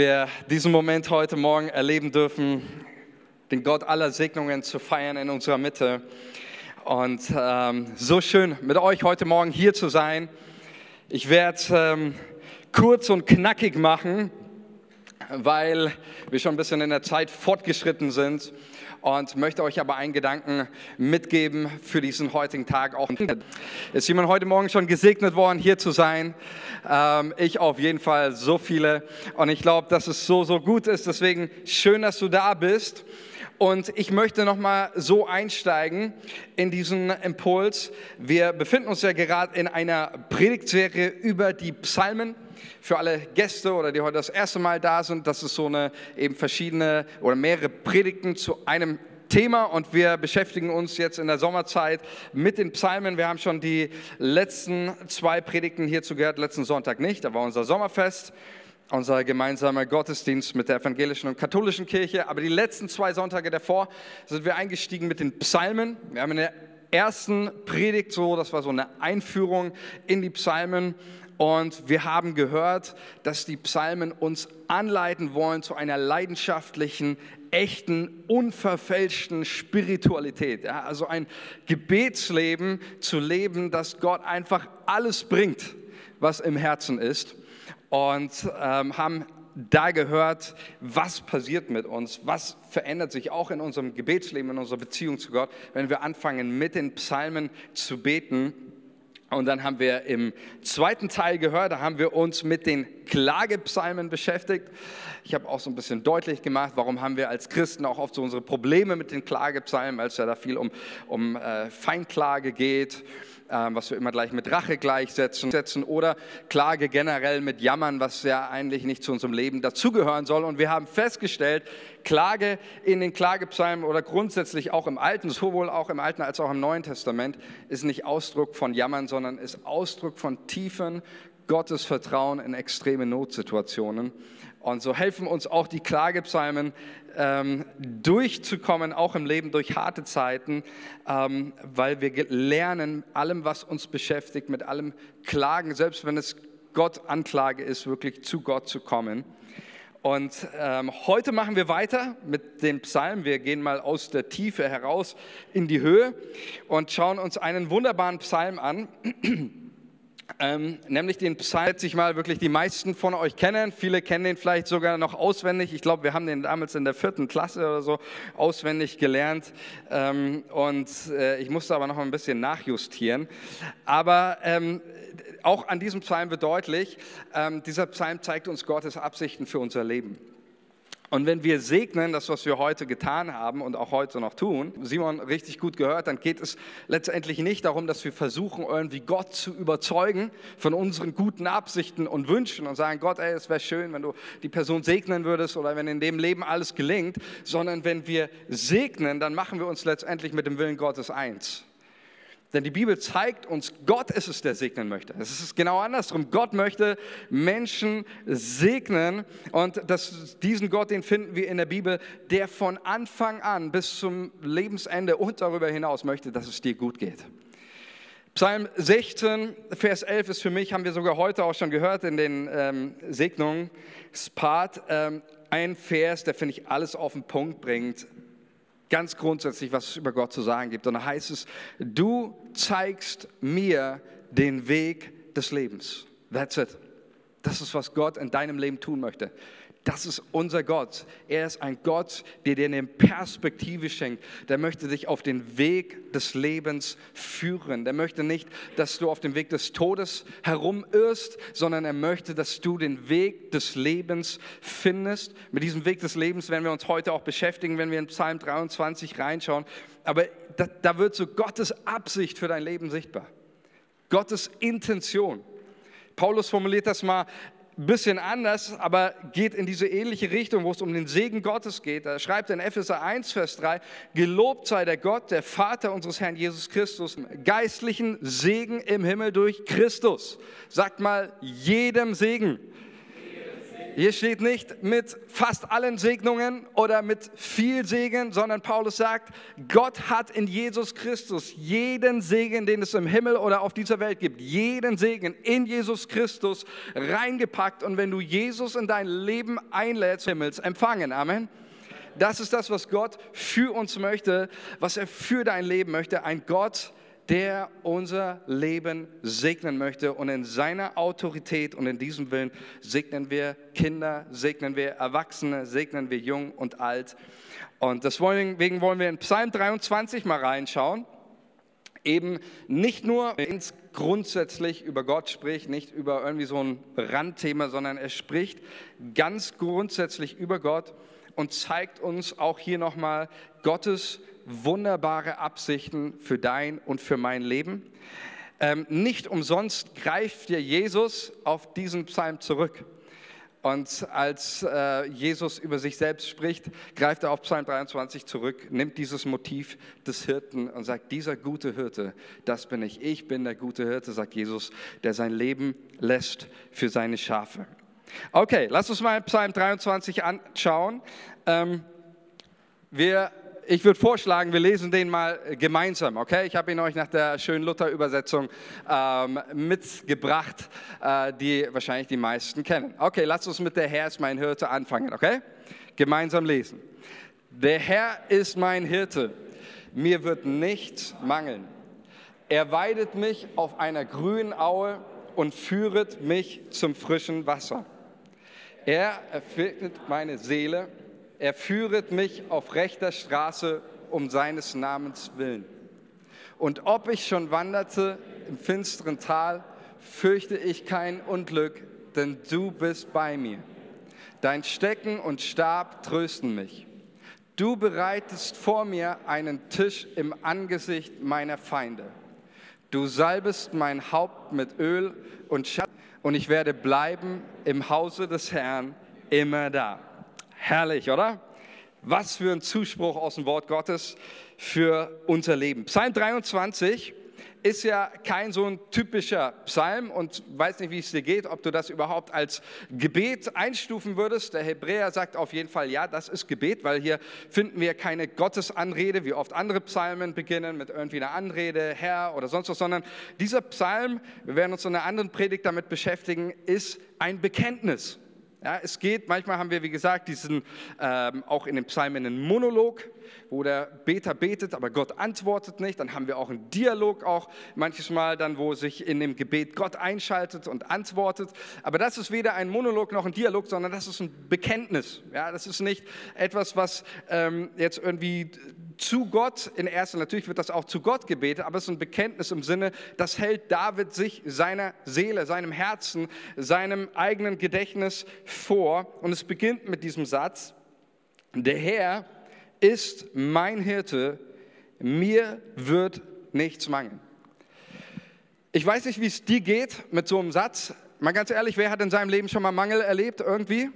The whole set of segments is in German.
wir diesen Moment heute Morgen erleben dürfen, den Gott aller Segnungen zu feiern in unserer Mitte. Und ähm, so schön, mit euch heute Morgen hier zu sein. Ich werde ähm, kurz und knackig machen, weil wir schon ein bisschen in der Zeit fortgeschritten sind und möchte euch aber einen Gedanken mitgeben für diesen heutigen Tag. Auch ist jemand heute Morgen schon gesegnet worden, hier zu sein? Ähm, ich auf jeden Fall, so viele. Und ich glaube, dass es so, so gut ist. Deswegen schön, dass du da bist. Und ich möchte nochmal so einsteigen in diesen Impuls. Wir befinden uns ja gerade in einer Predigtserie über die Psalmen für alle Gäste oder die heute das erste Mal da sind, das ist so eine eben verschiedene oder mehrere Predigten zu einem Thema und wir beschäftigen uns jetzt in der Sommerzeit mit den Psalmen. Wir haben schon die letzten zwei Predigten hierzu gehört, letzten Sonntag nicht, da war unser Sommerfest, unser gemeinsamer Gottesdienst mit der evangelischen und katholischen Kirche. Aber die letzten zwei Sonntage davor sind wir eingestiegen mit den Psalmen. Wir haben in der ersten Predigt so, das war so eine Einführung in die Psalmen und wir haben gehört, dass die Psalmen uns anleiten wollen zu einer leidenschaftlichen, echten, unverfälschten Spiritualität. Ja, also ein Gebetsleben zu leben, das Gott einfach alles bringt, was im Herzen ist. Und ähm, haben da gehört, was passiert mit uns, was verändert sich auch in unserem Gebetsleben, in unserer Beziehung zu Gott, wenn wir anfangen, mit den Psalmen zu beten und dann haben wir im zweiten Teil gehört, da haben wir uns mit den Klagepsalmen beschäftigt. Ich habe auch so ein bisschen deutlich gemacht, warum haben wir als Christen auch oft so unsere Probleme mit den Klagepsalmen, es ja da viel um, um äh, Feinklage geht was wir immer gleich mit Rache gleichsetzen oder Klage generell mit Jammern, was ja eigentlich nicht zu unserem Leben dazugehören soll. Und wir haben festgestellt, Klage in den Klagepsalmen oder grundsätzlich auch im Alten, sowohl auch im Alten als auch im Neuen Testament, ist nicht Ausdruck von Jammern, sondern ist Ausdruck von tiefen Gottesvertrauen in extreme Notsituationen. Und so helfen uns auch die Klagepsalmen ähm, durchzukommen, auch im Leben durch harte Zeiten, ähm, weil wir lernen, allem, was uns beschäftigt, mit allem Klagen, selbst wenn es Gott Anklage ist, wirklich zu Gott zu kommen. Und ähm, heute machen wir weiter mit den Psalmen. Wir gehen mal aus der Tiefe heraus in die Höhe und schauen uns einen wunderbaren Psalm an. Ähm, nämlich den Psalm, sich mal wirklich die meisten von euch kennen. Viele kennen den vielleicht sogar noch auswendig. Ich glaube, wir haben den damals in der vierten Klasse oder so auswendig gelernt. Ähm, und äh, ich musste aber noch ein bisschen nachjustieren. Aber ähm, auch an diesem Psalm wird deutlich, ähm, dieser Psalm zeigt uns Gottes Absichten für unser Leben. Und wenn wir segnen, das, was wir heute getan haben und auch heute noch tun, Simon richtig gut gehört, dann geht es letztendlich nicht darum, dass wir versuchen, irgendwie Gott zu überzeugen von unseren guten Absichten und Wünschen und sagen, Gott, ey, es wäre schön, wenn du die Person segnen würdest oder wenn in dem Leben alles gelingt, sondern wenn wir segnen, dann machen wir uns letztendlich mit dem Willen Gottes eins. Denn die Bibel zeigt uns, Gott ist es, der segnen möchte. Es ist genau andersrum. Gott möchte Menschen segnen und das, diesen Gott, den finden wir in der Bibel, der von Anfang an bis zum Lebensende und darüber hinaus möchte, dass es dir gut geht. Psalm 16, Vers 11 ist für mich, haben wir sogar heute auch schon gehört in den ähm, Segnungen, ähm, ein Vers, der, finde ich, alles auf den Punkt bringt, ganz grundsätzlich, was es über Gott zu sagen gibt. Und da heißt es, du zeigst mir den Weg des Lebens. That's it. Das ist, was Gott in deinem Leben tun möchte. Das ist unser Gott. Er ist ein Gott, der dir eine Perspektive schenkt. Der möchte dich auf den Weg des Lebens führen. Der möchte nicht, dass du auf dem Weg des Todes herumirrst, sondern er möchte, dass du den Weg des Lebens findest. Mit diesem Weg des Lebens werden wir uns heute auch beschäftigen, wenn wir in Psalm 23 reinschauen. Aber da, da wird so Gottes Absicht für dein Leben sichtbar. Gottes Intention. Paulus formuliert das mal ein bisschen anders, aber geht in diese ähnliche Richtung, wo es um den Segen Gottes geht. Da schreibt er in Epheser 1, Vers 3, gelobt sei der Gott, der Vater unseres Herrn Jesus Christus, geistlichen Segen im Himmel durch Christus. Sagt mal, jedem Segen. Hier steht nicht mit fast allen Segnungen oder mit viel Segen, sondern Paulus sagt, Gott hat in Jesus Christus jeden Segen, den es im Himmel oder auf dieser Welt gibt, jeden Segen in Jesus Christus reingepackt. Und wenn du Jesus in dein Leben einlädst, Himmels empfangen. Amen. Das ist das, was Gott für uns möchte, was er für dein Leben möchte. Ein Gott, der unser Leben segnen möchte. Und in seiner Autorität und in diesem Willen segnen wir Kinder, segnen wir Erwachsene, segnen wir jung und alt. Und deswegen wollen wir in Psalm 23 mal reinschauen. Eben nicht nur ins grundsätzlich über Gott spricht, nicht über irgendwie so ein Randthema, sondern er spricht ganz grundsätzlich über Gott und zeigt uns auch hier nochmal Gottes wunderbare Absichten für dein und für mein Leben. Ähm, nicht umsonst greift dir Jesus auf diesen Psalm zurück. Und als äh, Jesus über sich selbst spricht, greift er auf Psalm 23 zurück, nimmt dieses Motiv des Hirten und sagt, dieser gute Hirte, das bin ich. Ich bin der gute Hirte, sagt Jesus, der sein Leben lässt für seine Schafe. Okay, lass uns mal Psalm 23 anschauen. Ähm, wir ich würde vorschlagen, wir lesen den mal gemeinsam, okay? Ich habe ihn euch nach der schönen Luther-Übersetzung ähm, mitgebracht, äh, die wahrscheinlich die meisten kennen. Okay, lasst uns mit Der Herr ist mein Hirte anfangen, okay? Gemeinsam lesen. Der Herr ist mein Hirte, mir wird nichts mangeln. Er weidet mich auf einer grünen Aue und führet mich zum frischen Wasser. Er erfüllt meine Seele er führet mich auf rechter Straße um seines Namens willen. Und ob ich schon wanderte im finsteren Tal, fürchte ich kein Unglück, denn du bist bei mir. Dein Stecken und Stab trösten mich. Du bereitest vor mir einen Tisch im Angesicht meiner Feinde. Du salbest mein Haupt mit Öl und Schatten, und ich werde bleiben im Hause des Herrn immer da. Herrlich, oder? Was für ein Zuspruch aus dem Wort Gottes für unser Leben. Psalm 23 ist ja kein so ein typischer Psalm und weiß nicht, wie es dir geht, ob du das überhaupt als Gebet einstufen würdest. Der Hebräer sagt auf jeden Fall, ja, das ist Gebet, weil hier finden wir keine Gottesanrede, wie oft andere Psalmen beginnen mit irgendwie einer Anrede, Herr oder sonst was, sondern dieser Psalm, wir werden uns in einer anderen Predigt damit beschäftigen, ist ein Bekenntnis. Ja, es geht, manchmal haben wir, wie gesagt, diesen ähm, auch in den Psalmen einen Monolog, wo der Beter betet, aber Gott antwortet nicht. Dann haben wir auch einen Dialog auch manches Mal dann, wo sich in dem Gebet Gott einschaltet und antwortet. Aber das ist weder ein Monolog noch ein Dialog, sondern das ist ein Bekenntnis. Ja, das ist nicht etwas, was ähm, jetzt irgendwie zu Gott in erster, natürlich wird das auch zu Gott gebetet, aber es ist ein Bekenntnis im Sinne, das hält David sich seiner Seele, seinem Herzen, seinem eigenen Gedächtnis vor. Und es beginnt mit diesem Satz, der Herr ist mein Hirte, mir wird nichts mangeln. Ich weiß nicht, wie es dir geht mit so einem Satz. Mal ganz ehrlich, wer hat in seinem Leben schon mal Mangel erlebt irgendwie?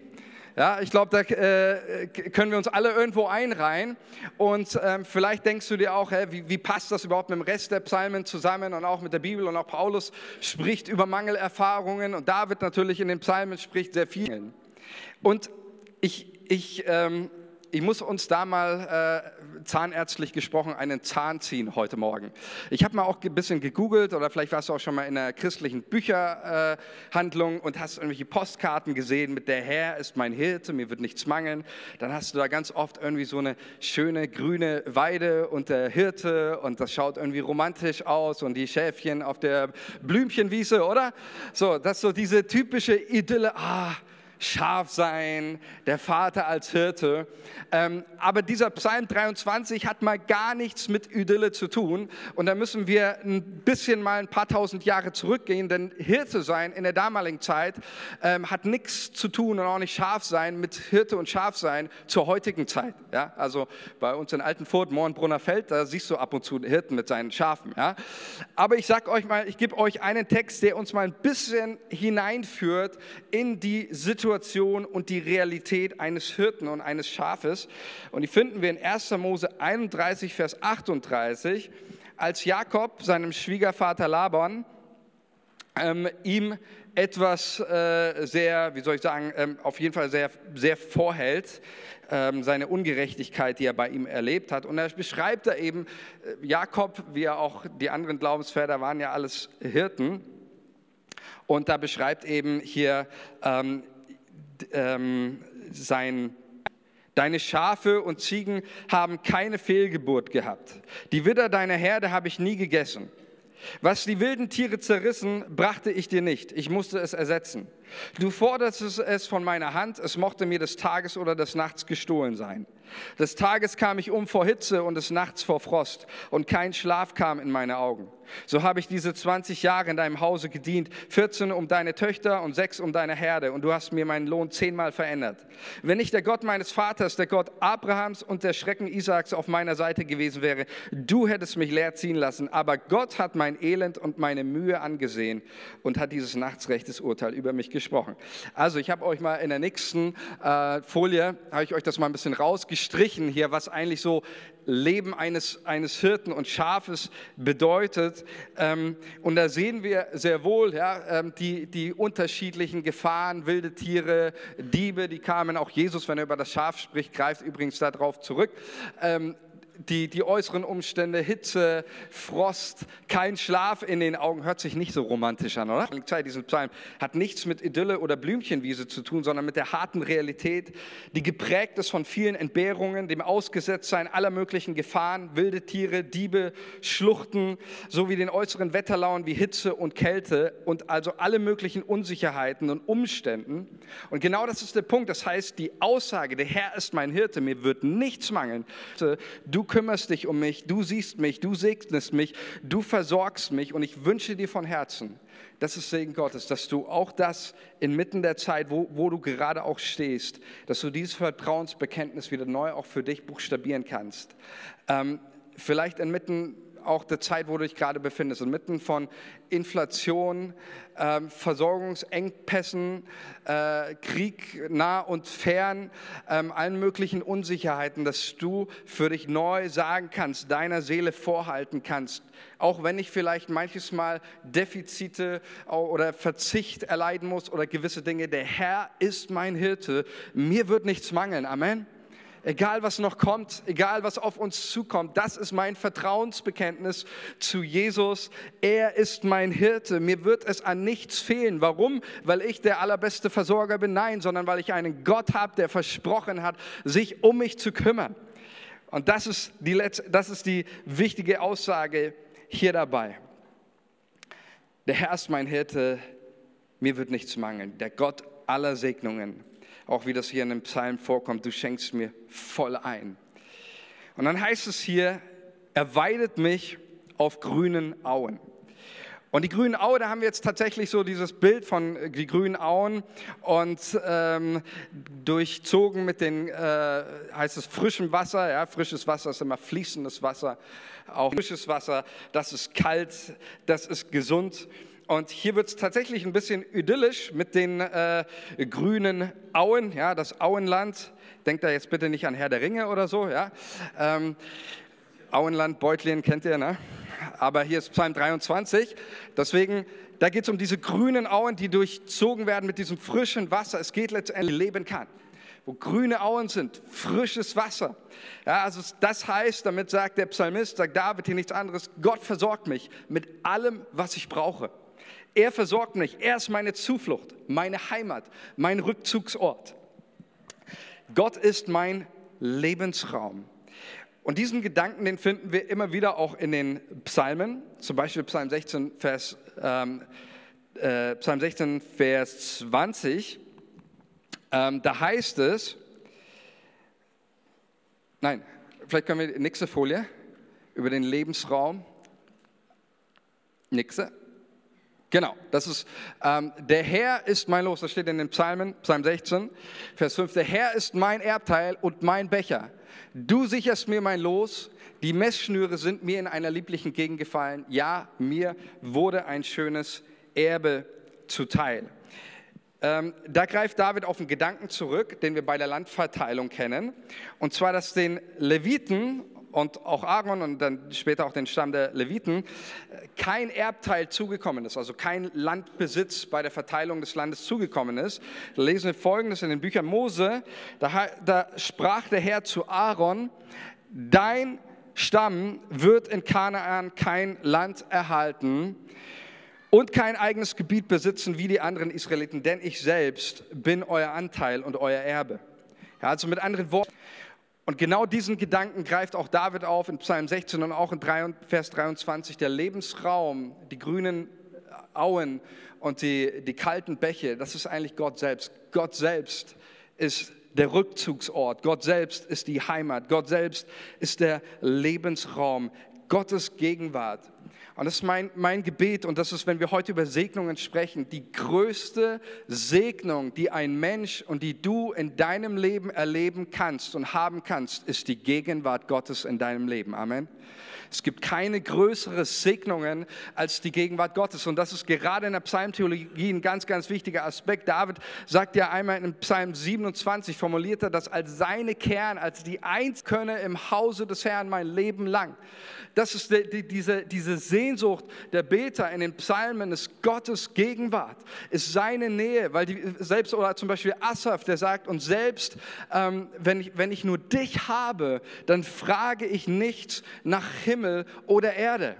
Ja, ich glaube, da äh, können wir uns alle irgendwo einreihen. Und ähm, vielleicht denkst du dir auch, hä, wie, wie, passt das überhaupt mit dem Rest der Psalmen zusammen und auch mit der Bibel? Und auch Paulus spricht über Mangelerfahrungen und David natürlich in den Psalmen spricht sehr viel. Und ich, ich ähm, ich muss uns da mal äh, zahnärztlich gesprochen einen Zahn ziehen heute Morgen. Ich habe mal auch ein bisschen gegoogelt oder vielleicht warst du auch schon mal in einer christlichen Bücherhandlung äh, und hast irgendwelche Postkarten gesehen mit der Herr ist mein Hirte, mir wird nichts mangeln. Dann hast du da ganz oft irgendwie so eine schöne grüne Weide und der Hirte und das schaut irgendwie romantisch aus und die Schäfchen auf der Blümchenwiese, oder? So, das ist so diese typische Idylle. Ah, Schaf sein, der Vater als Hirte. Ähm, aber dieser Psalm 23 hat mal gar nichts mit Idylle zu tun. Und da müssen wir ein bisschen mal ein paar tausend Jahre zurückgehen, denn Hirte sein in der damaligen Zeit ähm, hat nichts zu tun und auch nicht Schaf sein mit Hirte und Schaf sein zur heutigen Zeit. Ja? Also bei uns in Altenfurt, Mohrenbrunner Feld, da siehst du ab und zu Hirten mit seinen Schafen. Ja? Aber ich sag euch mal, ich gebe euch einen Text, der uns mal ein bisschen hineinführt in die Situation, Situation und die Realität eines Hirten und eines Schafes. Und die finden wir in 1. Mose 31, Vers 38, als Jakob seinem Schwiegervater Laban ähm, ihm etwas äh, sehr, wie soll ich sagen, ähm, auf jeden Fall sehr, sehr vorhält, ähm, seine Ungerechtigkeit, die er bei ihm erlebt hat. Und er beschreibt da eben, äh, Jakob, wie er auch die anderen Glaubensväter waren ja alles Hirten. Und da beschreibt eben hier ähm, ähm, sein Deine Schafe und Ziegen haben keine Fehlgeburt gehabt. Die Widder deiner Herde habe ich nie gegessen. Was die wilden Tiere zerrissen, brachte ich dir nicht. Ich musste es ersetzen. Du fordertest es von meiner Hand, es mochte mir des Tages oder des Nachts gestohlen sein. Des Tages kam ich um vor Hitze und des Nachts vor Frost, und kein Schlaf kam in meine Augen. So habe ich diese 20 Jahre in deinem Hause gedient, 14 um deine Töchter und 6 um deine Herde, und du hast mir meinen Lohn zehnmal verändert. Wenn nicht der Gott meines Vaters, der Gott Abrahams und der Schrecken Isaaks auf meiner Seite gewesen wäre, du hättest mich leer ziehen lassen. Aber Gott hat mein Elend und meine Mühe angesehen und hat dieses Nachtsrechtes Urteil über mich gesprochen. Also ich habe euch mal in der nächsten äh, Folie, habe ich euch das mal ein bisschen rausgestrichen hier, was eigentlich so Leben eines, eines Hirten und Schafes bedeutet. Ähm, und da sehen wir sehr wohl ja, ähm, die, die unterschiedlichen Gefahren, wilde Tiere, Diebe, die kamen. Auch Jesus, wenn er über das Schaf spricht, greift übrigens darauf zurück. Ähm, die, die äußeren Umstände, Hitze, Frost, kein Schlaf in den Augen, hört sich nicht so romantisch an, oder? Diesen Psalm hat nichts mit Idylle oder Blümchenwiese zu tun, sondern mit der harten Realität, die geprägt ist von vielen Entbehrungen, dem Ausgesetztsein aller möglichen Gefahren, wilde Tiere, Diebe, Schluchten, sowie den äußeren Wetterlaunen wie Hitze und Kälte und also alle möglichen Unsicherheiten und Umständen. Und genau das ist der Punkt. Das heißt, die Aussage, der Herr ist mein Hirte, mir wird nichts mangeln. Du kümmerst dich um mich, du siehst mich, du segnest mich, du versorgst mich und ich wünsche dir von Herzen, das ist Segen Gottes, dass du auch das inmitten der Zeit, wo, wo du gerade auch stehst, dass du dieses Vertrauensbekenntnis wieder neu auch für dich buchstabieren kannst. Ähm, vielleicht inmitten auch der Zeit, wo du dich gerade befindest, inmitten von Inflation, äh, Versorgungsengpässen, äh, Krieg nah und fern, äh, allen möglichen Unsicherheiten, dass du für dich neu sagen kannst, deiner Seele vorhalten kannst, auch wenn ich vielleicht manches Mal Defizite oder Verzicht erleiden muss oder gewisse Dinge, der Herr ist mein Hirte, mir wird nichts mangeln. Amen. Egal was noch kommt, egal was auf uns zukommt, das ist mein Vertrauensbekenntnis zu Jesus. Er ist mein Hirte. Mir wird es an nichts fehlen. Warum? Weil ich der allerbeste Versorger bin? Nein, sondern weil ich einen Gott habe, der versprochen hat, sich um mich zu kümmern. Und das ist die, letzte, das ist die wichtige Aussage hier dabei. Der Herr ist mein Hirte, mir wird nichts mangeln. Der Gott aller Segnungen auch wie das hier in dem Psalm vorkommt, du schenkst mir voll ein. Und dann heißt es hier, er weidet mich auf grünen Auen. Und die grünen Auen, da haben wir jetzt tatsächlich so dieses Bild von äh, die grünen Auen und ähm, durchzogen mit den, äh, heißt es frischem Wasser, ja, frisches Wasser ist immer fließendes Wasser, auch frisches Wasser, das ist kalt, das ist gesund. Und hier wird es tatsächlich ein bisschen idyllisch mit den äh, grünen Auen, ja, das Auenland. Denkt da jetzt bitte nicht an Herr der Ringe oder so, ja. Ähm, Auenland, Beutlin kennt ihr, ne? Aber hier ist Psalm 23. Deswegen, da geht es um diese grünen Auen, die durchzogen werden mit diesem frischen Wasser. Es geht letztendlich leben kann wo grüne Auen sind, frisches Wasser. Ja, also das heißt, damit sagt der Psalmist, sagt David hier nichts anderes, Gott versorgt mich mit allem, was ich brauche. Er versorgt mich. Er ist meine Zuflucht, meine Heimat, mein Rückzugsort. Gott ist mein Lebensraum. Und diesen Gedanken, den finden wir immer wieder auch in den Psalmen, zum Beispiel Psalm 16, Vers, ähm, äh, Psalm 16, Vers 20. Ähm, da heißt es, nein, vielleicht können wir die nächste Folie über den Lebensraum. Nächste. Genau, das ist, ähm, der Herr ist mein Los, das steht in den Psalmen, Psalm 16, Vers 5, der Herr ist mein Erbteil und mein Becher. Du sicherst mir mein Los, die Messschnüre sind mir in einer lieblichen Gegend gefallen. Ja, mir wurde ein schönes Erbe zuteil. Ähm, da greift David auf einen Gedanken zurück, den wir bei der Landverteilung kennen. Und zwar, dass den Leviten und auch Aaron und dann später auch den Stamm der Leviten kein Erbteil zugekommen ist, also kein Landbesitz bei der Verteilung des Landes zugekommen ist. Da lesen wir Folgendes in den Büchern Mose, da, da sprach der Herr zu Aaron, dein Stamm wird in Kanaan kein Land erhalten und kein eigenes Gebiet besitzen wie die anderen Israeliten, denn ich selbst bin euer Anteil und euer Erbe. Ja, also mit anderen Worten, und genau diesen Gedanken greift auch David auf in Psalm 16 und auch in Vers 23. Der Lebensraum, die grünen Auen und die, die kalten Bäche, das ist eigentlich Gott selbst. Gott selbst ist der Rückzugsort. Gott selbst ist die Heimat. Gott selbst ist der Lebensraum. Gottes Gegenwart. Und das ist mein, mein Gebet und das ist, wenn wir heute über Segnungen sprechen, die größte Segnung, die ein Mensch und die du in deinem Leben erleben kannst und haben kannst, ist die Gegenwart Gottes in deinem Leben. Amen. Es gibt keine größere Segnungen als die Gegenwart Gottes. Und das ist gerade in der Psalmtheologie ein ganz, ganz wichtiger Aspekt. David sagt ja einmal in Psalm 27, formuliert er das als seine Kern, als die Einskönne im Hause des Herrn mein Leben lang. Das ist die, die, diese, diese Sehnsucht der Beter in den Psalmen, ist Gottes Gegenwart, ist seine Nähe, weil die, selbst oder zum Beispiel Asaf, der sagt, und selbst ähm, wenn, ich, wenn ich nur dich habe, dann frage ich nichts nach Himmel oder Erde.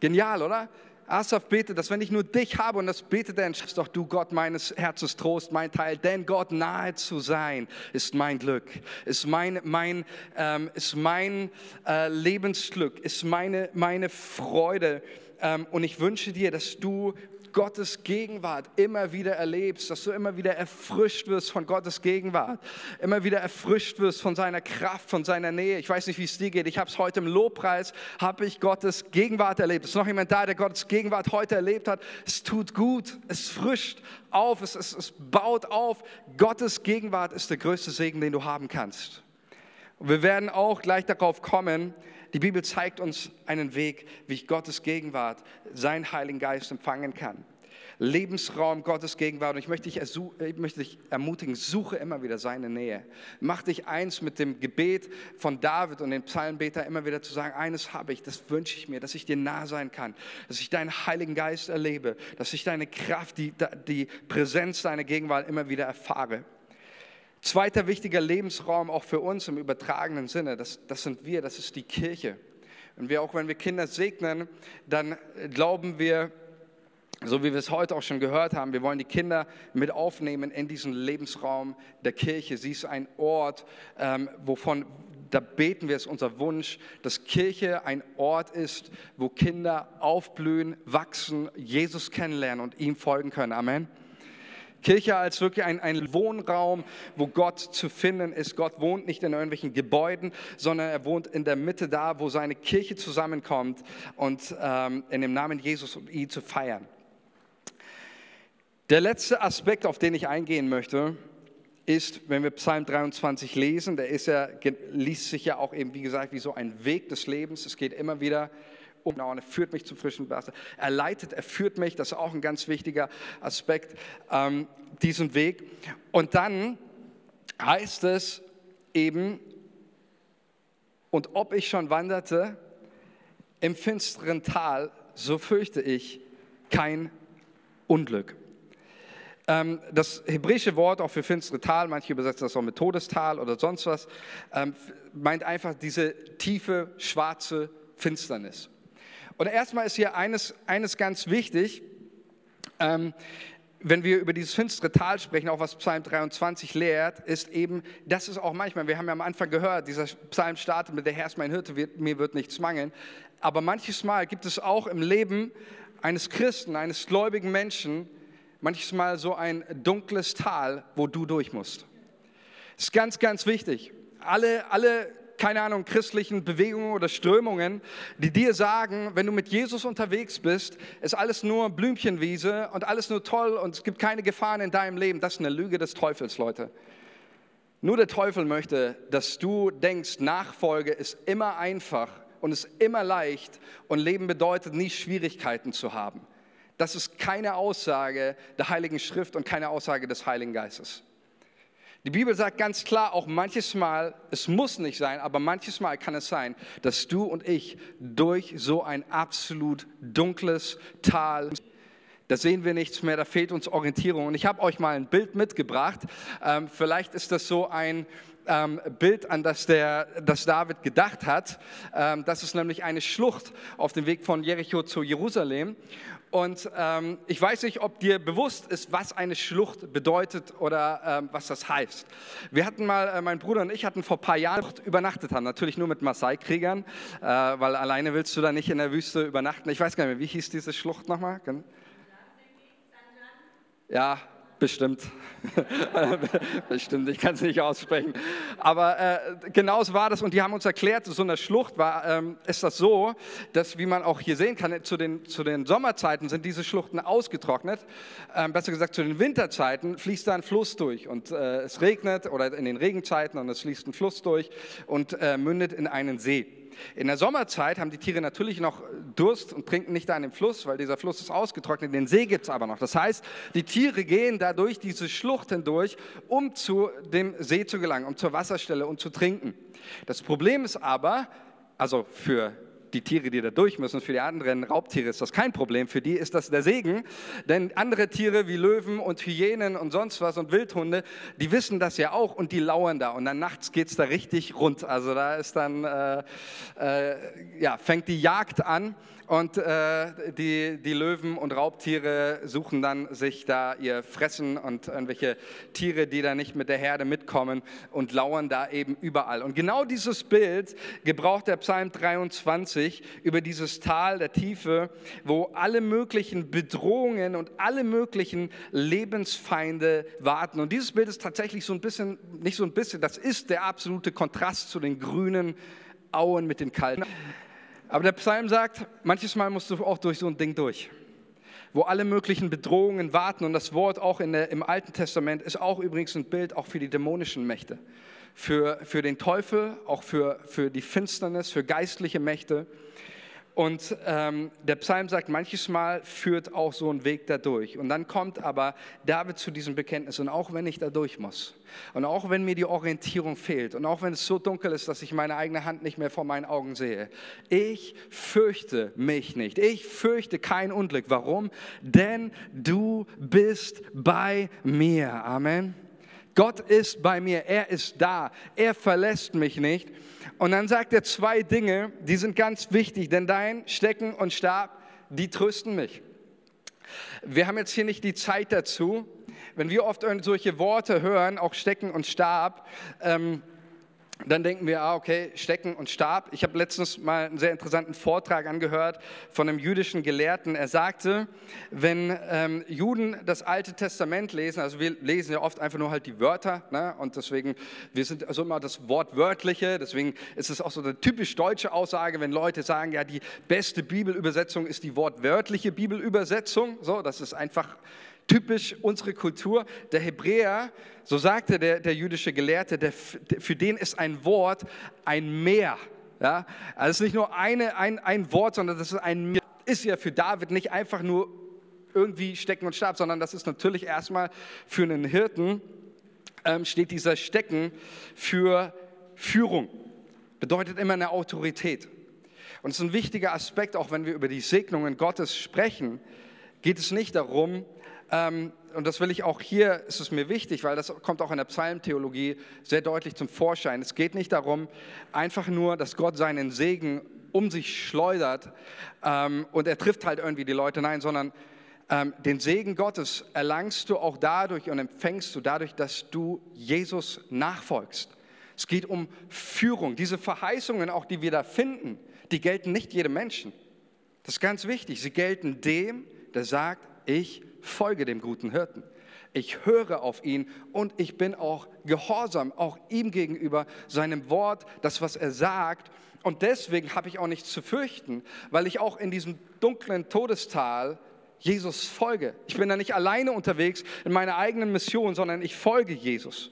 Genial, oder? Asaf betet, dass wenn ich nur dich habe, und das betet er, ist doch du Gott meines Herzens Trost, mein Teil, denn Gott nahe zu sein, ist mein Glück, ist mein, mein, ähm, ist mein äh, Lebensglück, ist meine, meine Freude. Ähm, und ich wünsche dir, dass du Gottes Gegenwart immer wieder erlebst, dass du immer wieder erfrischt wirst von Gottes Gegenwart, immer wieder erfrischt wirst von seiner Kraft, von seiner Nähe. Ich weiß nicht, wie es dir geht. Ich habe es heute im Lobpreis, habe ich Gottes Gegenwart erlebt. Ist noch jemand da, der Gottes Gegenwart heute erlebt hat? Es tut gut, es frischt auf, es, es, es baut auf. Gottes Gegenwart ist der größte Segen, den du haben kannst. Und wir werden auch gleich darauf kommen, die Bibel zeigt uns einen Weg, wie ich Gottes Gegenwart, seinen Heiligen Geist empfangen kann. Lebensraum Gottes Gegenwart. Und ich möchte dich, ich möchte dich ermutigen, suche immer wieder seine Nähe. Mach dich eins mit dem Gebet von David und den Psalmbeter immer wieder zu sagen, eines habe ich, das wünsche ich mir, dass ich dir nah sein kann, dass ich deinen Heiligen Geist erlebe, dass ich deine Kraft, die, die Präsenz deiner Gegenwart immer wieder erfahre. Zweiter wichtiger Lebensraum auch für uns im übertragenen Sinne, das, das sind wir, das ist die Kirche. Und wir auch, wenn wir Kinder segnen, dann glauben wir, so wie wir es heute auch schon gehört haben, wir wollen die Kinder mit aufnehmen in diesen Lebensraum der Kirche. Sie ist ein Ort, ähm, wovon, da beten wir, es unser Wunsch, dass Kirche ein Ort ist, wo Kinder aufblühen, wachsen, Jesus kennenlernen und ihm folgen können. Amen. Kirche als wirklich ein, ein Wohnraum, wo Gott zu finden ist. Gott wohnt nicht in irgendwelchen Gebäuden, sondern er wohnt in der Mitte da, wo seine Kirche zusammenkommt und ähm, in dem Namen Jesus und ihn zu feiern. Der letzte Aspekt, auf den ich eingehen möchte, ist, wenn wir Psalm 23 lesen, der ist ja, liest sich ja auch eben, wie gesagt, wie so ein Weg des Lebens. Es geht immer wieder um, er führt mich zum frischen Wasser. Er leitet, er führt mich, das ist auch ein ganz wichtiger Aspekt, ähm, diesen Weg. Und dann heißt es eben, und ob ich schon wanderte im finsteren Tal, so fürchte ich kein Unglück. Ähm, das hebräische Wort auch für finstere Tal, manche übersetzen das auch mit Todestal oder sonst was, ähm, meint einfach diese tiefe, schwarze Finsternis. Und erstmal ist hier eines, eines ganz wichtig, ähm, wenn wir über dieses finstere Tal sprechen, auch was Psalm 23 lehrt, ist eben, das ist auch manchmal, wir haben ja am Anfang gehört, dieser Psalm startet mit, der Herr ist mein Hirte, wird, mir wird nichts mangeln. Aber manches Mal gibt es auch im Leben eines Christen, eines gläubigen Menschen, manches Mal so ein dunkles Tal, wo du durch musst. Das ist ganz, ganz wichtig. Alle, alle keine Ahnung, christlichen Bewegungen oder Strömungen, die dir sagen, wenn du mit Jesus unterwegs bist, ist alles nur Blümchenwiese und alles nur toll und es gibt keine Gefahren in deinem Leben. Das ist eine Lüge des Teufels, Leute. Nur der Teufel möchte, dass du denkst, Nachfolge ist immer einfach und ist immer leicht und Leben bedeutet nie Schwierigkeiten zu haben. Das ist keine Aussage der Heiligen Schrift und keine Aussage des Heiligen Geistes. Die Bibel sagt ganz klar, auch manches Mal, es muss nicht sein, aber manches Mal kann es sein, dass du und ich durch so ein absolut dunkles Tal da sehen wir nichts mehr, da fehlt uns Orientierung. Und ich habe euch mal ein Bild mitgebracht. Ähm, vielleicht ist das so ein ähm, Bild, an das, der, das David gedacht hat. Ähm, das ist nämlich eine Schlucht auf dem Weg von Jericho zu Jerusalem. Und ähm, ich weiß nicht, ob dir bewusst ist, was eine Schlucht bedeutet oder ähm, was das heißt. Wir hatten mal, äh, mein Bruder und ich hatten vor ein paar Jahren übernachtet haben, natürlich nur mit Maasai-Kriegern, äh, weil alleine willst du da nicht in der Wüste übernachten. Ich weiß gar nicht mehr, wie hieß diese Schlucht nochmal? Ja, Bestimmt. Bestimmt, ich kann es nicht aussprechen. Aber äh, genau so war das und die haben uns erklärt, so eine Schlucht war, ähm, ist das so, dass, wie man auch hier sehen kann, zu den, zu den Sommerzeiten sind diese Schluchten ausgetrocknet. Ähm, besser gesagt, zu den Winterzeiten fließt da ein Fluss durch und äh, es regnet oder in den Regenzeiten und es fließt ein Fluss durch und äh, mündet in einen See. In der Sommerzeit haben die Tiere natürlich noch Durst und trinken nicht an dem Fluss, weil dieser Fluss ist ausgetrocknet. Den See gibt es aber noch. Das heißt, die Tiere gehen da durch diese Schlucht hindurch, um zu dem See zu gelangen, um zur Wasserstelle und zu trinken. Das Problem ist aber, also für die Tiere, die da durch müssen. Für die anderen Raubtiere ist das kein Problem. Für die ist das der Segen. Denn andere Tiere wie Löwen und Hyänen und sonst was und Wildhunde, die wissen das ja auch und die lauern da. Und dann nachts geht es da richtig rund. Also da ist dann, äh, äh, ja, fängt die Jagd an. Und äh, die, die Löwen und Raubtiere suchen dann sich da ihr Fressen und irgendwelche Tiere, die da nicht mit der Herde mitkommen und lauern da eben überall. Und genau dieses Bild gebraucht der Psalm 23 über dieses Tal der Tiefe, wo alle möglichen Bedrohungen und alle möglichen Lebensfeinde warten. Und dieses Bild ist tatsächlich so ein bisschen, nicht so ein bisschen, das ist der absolute Kontrast zu den grünen Auen mit den kalten. Aber der Psalm sagt, manches Mal musst du auch durch so ein Ding durch, wo alle möglichen Bedrohungen warten. Und das Wort auch der, im Alten Testament ist auch übrigens ein Bild auch für die dämonischen Mächte, für, für den Teufel, auch für, für die Finsternis, für geistliche Mächte. Und ähm, der Psalm sagt, manches Mal führt auch so ein Weg da durch. Und dann kommt aber David zu diesem Bekenntnis. Und auch wenn ich da durch muss, und auch wenn mir die Orientierung fehlt, und auch wenn es so dunkel ist, dass ich meine eigene Hand nicht mehr vor meinen Augen sehe, ich fürchte mich nicht. Ich fürchte kein Unglück. Warum? Denn du bist bei mir. Amen. Gott ist bei mir, er ist da, er verlässt mich nicht. Und dann sagt er zwei Dinge, die sind ganz wichtig, denn dein Stecken und Stab, die trösten mich. Wir haben jetzt hier nicht die Zeit dazu. Wenn wir oft solche Worte hören, auch Stecken und Stab, ähm, dann denken wir, ah, okay, Stecken und Stab. Ich habe letztens mal einen sehr interessanten Vortrag angehört von einem jüdischen Gelehrten. Er sagte, wenn ähm, Juden das Alte Testament lesen, also wir lesen ja oft einfach nur halt die Wörter, ne? und deswegen, wir sind also immer das Wortwörtliche, deswegen ist es auch so eine typisch deutsche Aussage, wenn Leute sagen, ja, die beste Bibelübersetzung ist die wortwörtliche Bibelübersetzung. So, das ist einfach typisch unsere Kultur. Der Hebräer, so sagte der, der jüdische Gelehrte, der, für den ist ein Wort ein Meer. Ja? Also es ist nicht nur eine, ein, ein Wort, sondern das ist ein Meer. Ist ja für David nicht einfach nur irgendwie Stecken und Stab, sondern das ist natürlich erstmal für einen Hirten, ähm, steht dieser Stecken für Führung. Bedeutet immer eine Autorität. Und es ist ein wichtiger Aspekt, auch wenn wir über die Segnungen Gottes sprechen, geht es nicht darum, und das will ich auch hier, ist es mir wichtig, weil das kommt auch in der Psalmtheologie sehr deutlich zum Vorschein. Es geht nicht darum, einfach nur, dass Gott seinen Segen um sich schleudert ähm, und er trifft halt irgendwie die Leute, nein, sondern ähm, den Segen Gottes erlangst du auch dadurch und empfängst du dadurch, dass du Jesus nachfolgst. Es geht um Führung. Diese Verheißungen, auch die wir da finden, die gelten nicht jedem Menschen. Das ist ganz wichtig. Sie gelten dem, der sagt, ich folge dem guten Hirten. Ich höre auf ihn und ich bin auch gehorsam, auch ihm gegenüber, seinem Wort, das, was er sagt. Und deswegen habe ich auch nichts zu fürchten, weil ich auch in diesem dunklen Todestal Jesus folge. Ich bin da nicht alleine unterwegs in meiner eigenen Mission, sondern ich folge Jesus.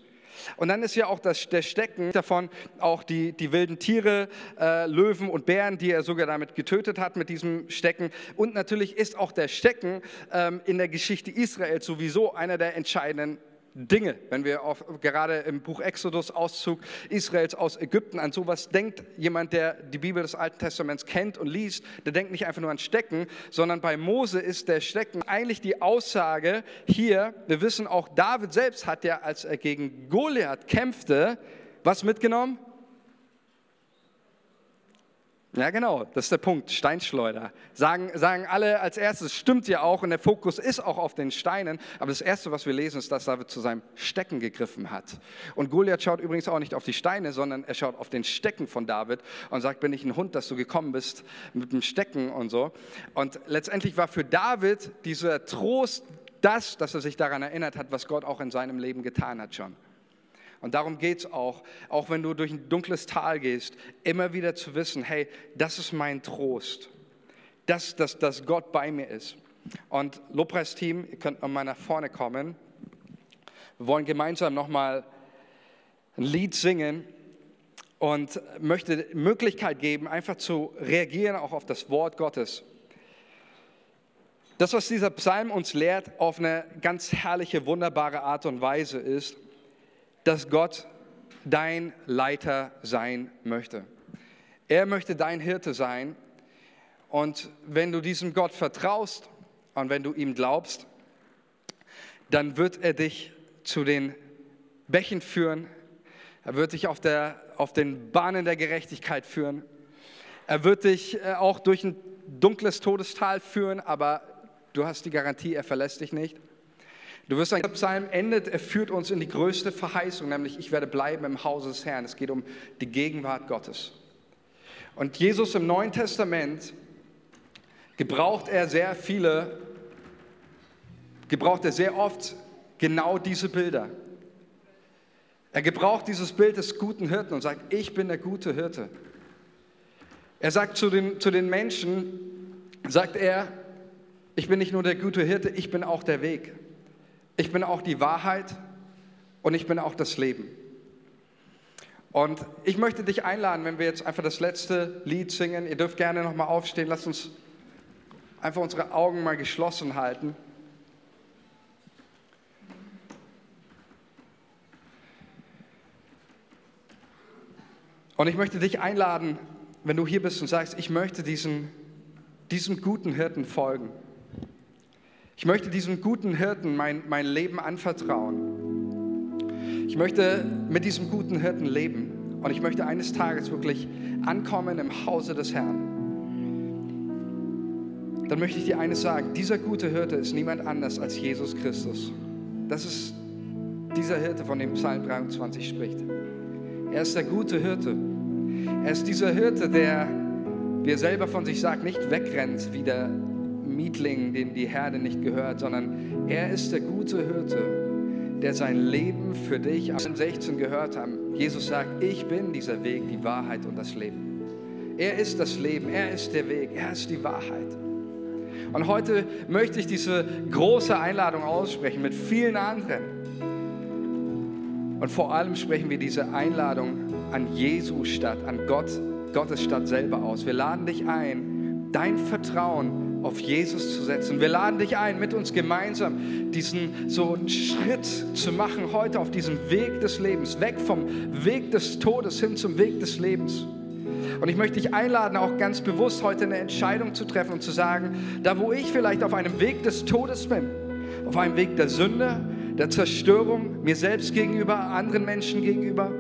Und dann ist ja auch das, der Stecken davon, auch die, die wilden Tiere, äh, Löwen und Bären, die er sogar damit getötet hat mit diesem Stecken. Und natürlich ist auch der Stecken ähm, in der Geschichte Israels sowieso einer der entscheidenden Dinge, wenn wir auf, gerade im Buch Exodus, Auszug Israels aus Ägypten, an sowas denkt jemand, der die Bibel des Alten Testaments kennt und liest, der denkt nicht einfach nur an Stecken, sondern bei Mose ist der Stecken eigentlich die Aussage hier, wir wissen auch David selbst hat ja, als er gegen Goliath kämpfte, was mitgenommen? Ja, genau, das ist der Punkt, Steinschleuder. Sagen, sagen alle als erstes, stimmt ja auch und der Fokus ist auch auf den Steinen, aber das Erste, was wir lesen, ist, dass David zu seinem Stecken gegriffen hat. Und Goliath schaut übrigens auch nicht auf die Steine, sondern er schaut auf den Stecken von David und sagt, bin ich ein Hund, dass du gekommen bist mit dem Stecken und so. Und letztendlich war für David dieser Trost das, dass er sich daran erinnert hat, was Gott auch in seinem Leben getan hat schon. Und darum geht es auch, auch wenn du durch ein dunkles Tal gehst, immer wieder zu wissen, hey, das ist mein Trost, dass, dass, dass Gott bei mir ist. Und Lobpreisteam, ihr könnt nochmal nach vorne kommen. Wir wollen gemeinsam nochmal ein Lied singen und möchte Möglichkeit geben, einfach zu reagieren auch auf das Wort Gottes. Das, was dieser Psalm uns lehrt, auf eine ganz herrliche, wunderbare Art und Weise ist, dass Gott dein Leiter sein möchte. Er möchte dein Hirte sein. Und wenn du diesem Gott vertraust und wenn du ihm glaubst, dann wird er dich zu den Bächen führen. Er wird dich auf, der, auf den Bahnen der Gerechtigkeit führen. Er wird dich äh, auch durch ein dunkles Todestal führen, aber du hast die Garantie, er verlässt dich nicht. Du wirst ein Psalm endet, er führt uns in die größte Verheißung, nämlich ich werde bleiben im Hause des Herrn. Es geht um die Gegenwart Gottes. Und Jesus im Neuen Testament gebraucht er sehr viele, gebraucht er sehr oft genau diese Bilder. Er gebraucht dieses Bild des guten Hirten und sagt, ich bin der gute Hirte. Er sagt zu den, zu den Menschen, sagt er, ich bin nicht nur der gute Hirte, ich bin auch der Weg. Ich bin auch die Wahrheit und ich bin auch das Leben. Und ich möchte dich einladen, wenn wir jetzt einfach das letzte Lied singen. Ihr dürft gerne nochmal aufstehen. Lasst uns einfach unsere Augen mal geschlossen halten. Und ich möchte dich einladen, wenn du hier bist und sagst, ich möchte diesen, diesem guten Hirten folgen. Ich möchte diesem guten Hirten mein, mein Leben anvertrauen. Ich möchte mit diesem guten Hirten leben. Und ich möchte eines Tages wirklich ankommen im Hause des Herrn. Dann möchte ich dir eines sagen. Dieser gute Hirte ist niemand anders als Jesus Christus. Das ist dieser Hirte, von dem Psalm 23 spricht. Er ist der gute Hirte. Er ist dieser Hirte, der, wie er selber von sich sagt, nicht wegrennt wie der Mietling, dem die Herde nicht gehört, sondern er ist der gute Hirte, der sein Leben für dich, am 16 gehört haben. Jesus sagt, ich bin dieser Weg, die Wahrheit und das Leben. Er ist das Leben, er ist der Weg, er ist die Wahrheit. Und heute möchte ich diese große Einladung aussprechen mit vielen anderen. Und vor allem sprechen wir diese Einladung an Jesu Stadt, an Gott, Gottes Stadt selber aus. Wir laden dich ein, dein Vertrauen auf Jesus zu setzen. Wir laden dich ein, mit uns gemeinsam diesen so einen Schritt zu machen heute auf diesem Weg des Lebens, weg vom Weg des Todes hin zum Weg des Lebens. Und ich möchte dich einladen, auch ganz bewusst heute eine Entscheidung zu treffen und zu sagen, da wo ich vielleicht auf einem Weg des Todes bin, auf einem Weg der Sünde, der Zerstörung, mir selbst gegenüber, anderen Menschen gegenüber,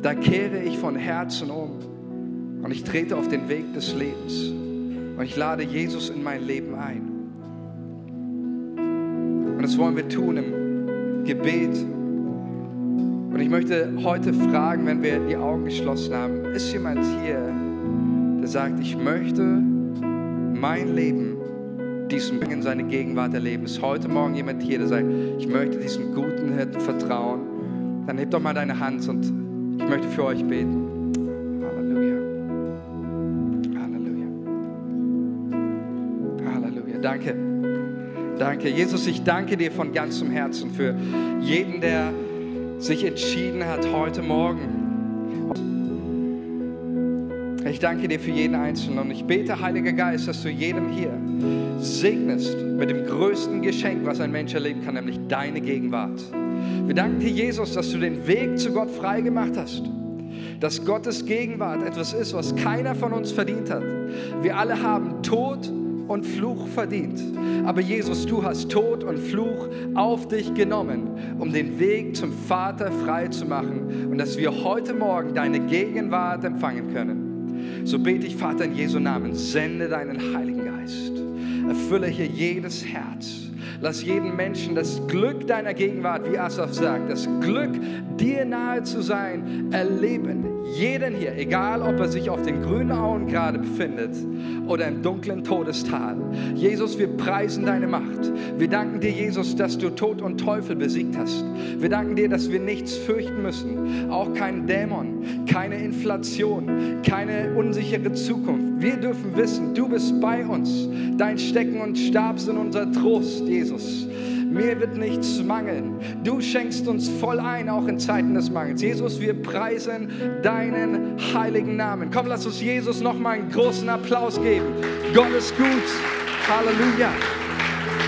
da kehre ich von Herzen um und ich trete auf den Weg des Lebens. Und ich lade Jesus in mein Leben ein. Und das wollen wir tun im Gebet. Und ich möchte heute fragen, wenn wir die Augen geschlossen haben, ist jemand hier, der sagt, ich möchte mein Leben diesem in seine Gegenwart erleben. Ist heute Morgen jemand hier, der sagt, ich möchte diesem guten Hirten vertrauen? Dann heb doch mal deine Hand und ich möchte für euch beten. Danke. Danke. Jesus, ich danke dir von ganzem Herzen für jeden, der sich entschieden hat heute Morgen. Ich danke dir für jeden Einzelnen und ich bete, Heiliger Geist, dass du jedem hier segnest mit dem größten Geschenk, was ein Mensch erleben kann, nämlich deine Gegenwart. Wir danken dir, Jesus, dass du den Weg zu Gott freigemacht hast. Dass Gottes Gegenwart etwas ist, was keiner von uns verdient hat. Wir alle haben Tod und Fluch verdient. Aber Jesus, du hast Tod und Fluch auf dich genommen, um den Weg zum Vater frei zu machen und dass wir heute Morgen deine Gegenwart empfangen können. So bete ich, Vater, in Jesu Namen, sende deinen Heiligen Geist. Erfülle hier jedes Herz. Lass jeden Menschen das Glück deiner Gegenwart, wie Asaf sagt, das Glück, dir nahe zu sein, erleben jeden hier, egal ob er sich auf den grünen Auen gerade befindet oder im dunklen Todestal. Jesus, wir preisen deine Macht. Wir danken dir, Jesus, dass du Tod und Teufel besiegt hast. Wir danken dir, dass wir nichts fürchten müssen, auch keinen Dämon, keine Inflation, keine unsichere Zukunft. Wir dürfen wissen, du bist bei uns. Dein Stecken und Stab sind unser Trost, Jesus. Mir wird nichts mangeln. Du schenkst uns voll ein, auch in Zeiten des Mangels. Jesus, wir preisen deinen heiligen Namen. Komm, lass uns Jesus noch mal einen großen Applaus geben. Gott ist gut. Halleluja.